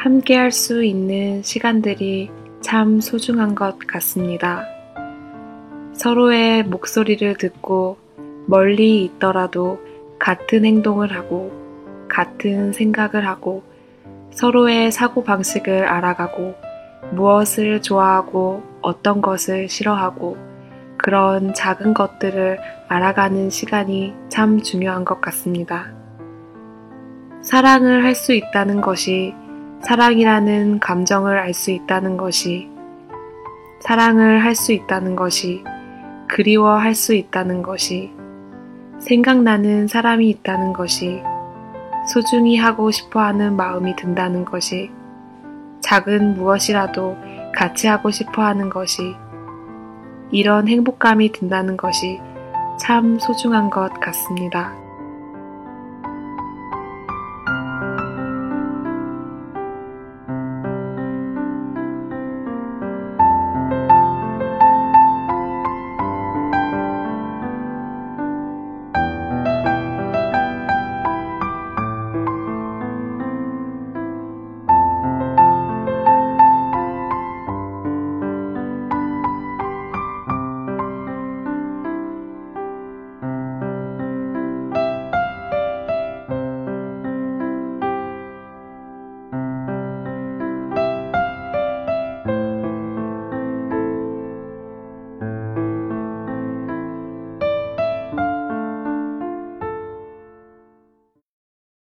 함께 할 수 있는 시간들이 참 소중한 것 같습니다. 서로의 목소리를 듣고 멀리 있더라도 같은 행동을 하고 같은 생각을 하고 서로의 사고방식을 알아가고 무엇을 좋아하고 어떤 것을 싫어하고 그런 작은 것들을 알아가는 시간이 참 중요한 것 같습니다. 사랑을 할 수 있다는 것이 사랑이라는 감정을 알 수 있다는 것이 사랑을 할 수 있다는 것이 그리워할 수 있다는 것이 생각나는 사람이 있다는 것이 소중히 하고 싶어 하는 마음이 든다는 것이 작은 무엇이라도 같이 하고 싶어 하는 것이 이런 행복감이 든다는 것이 참 소중한 것 같습니다.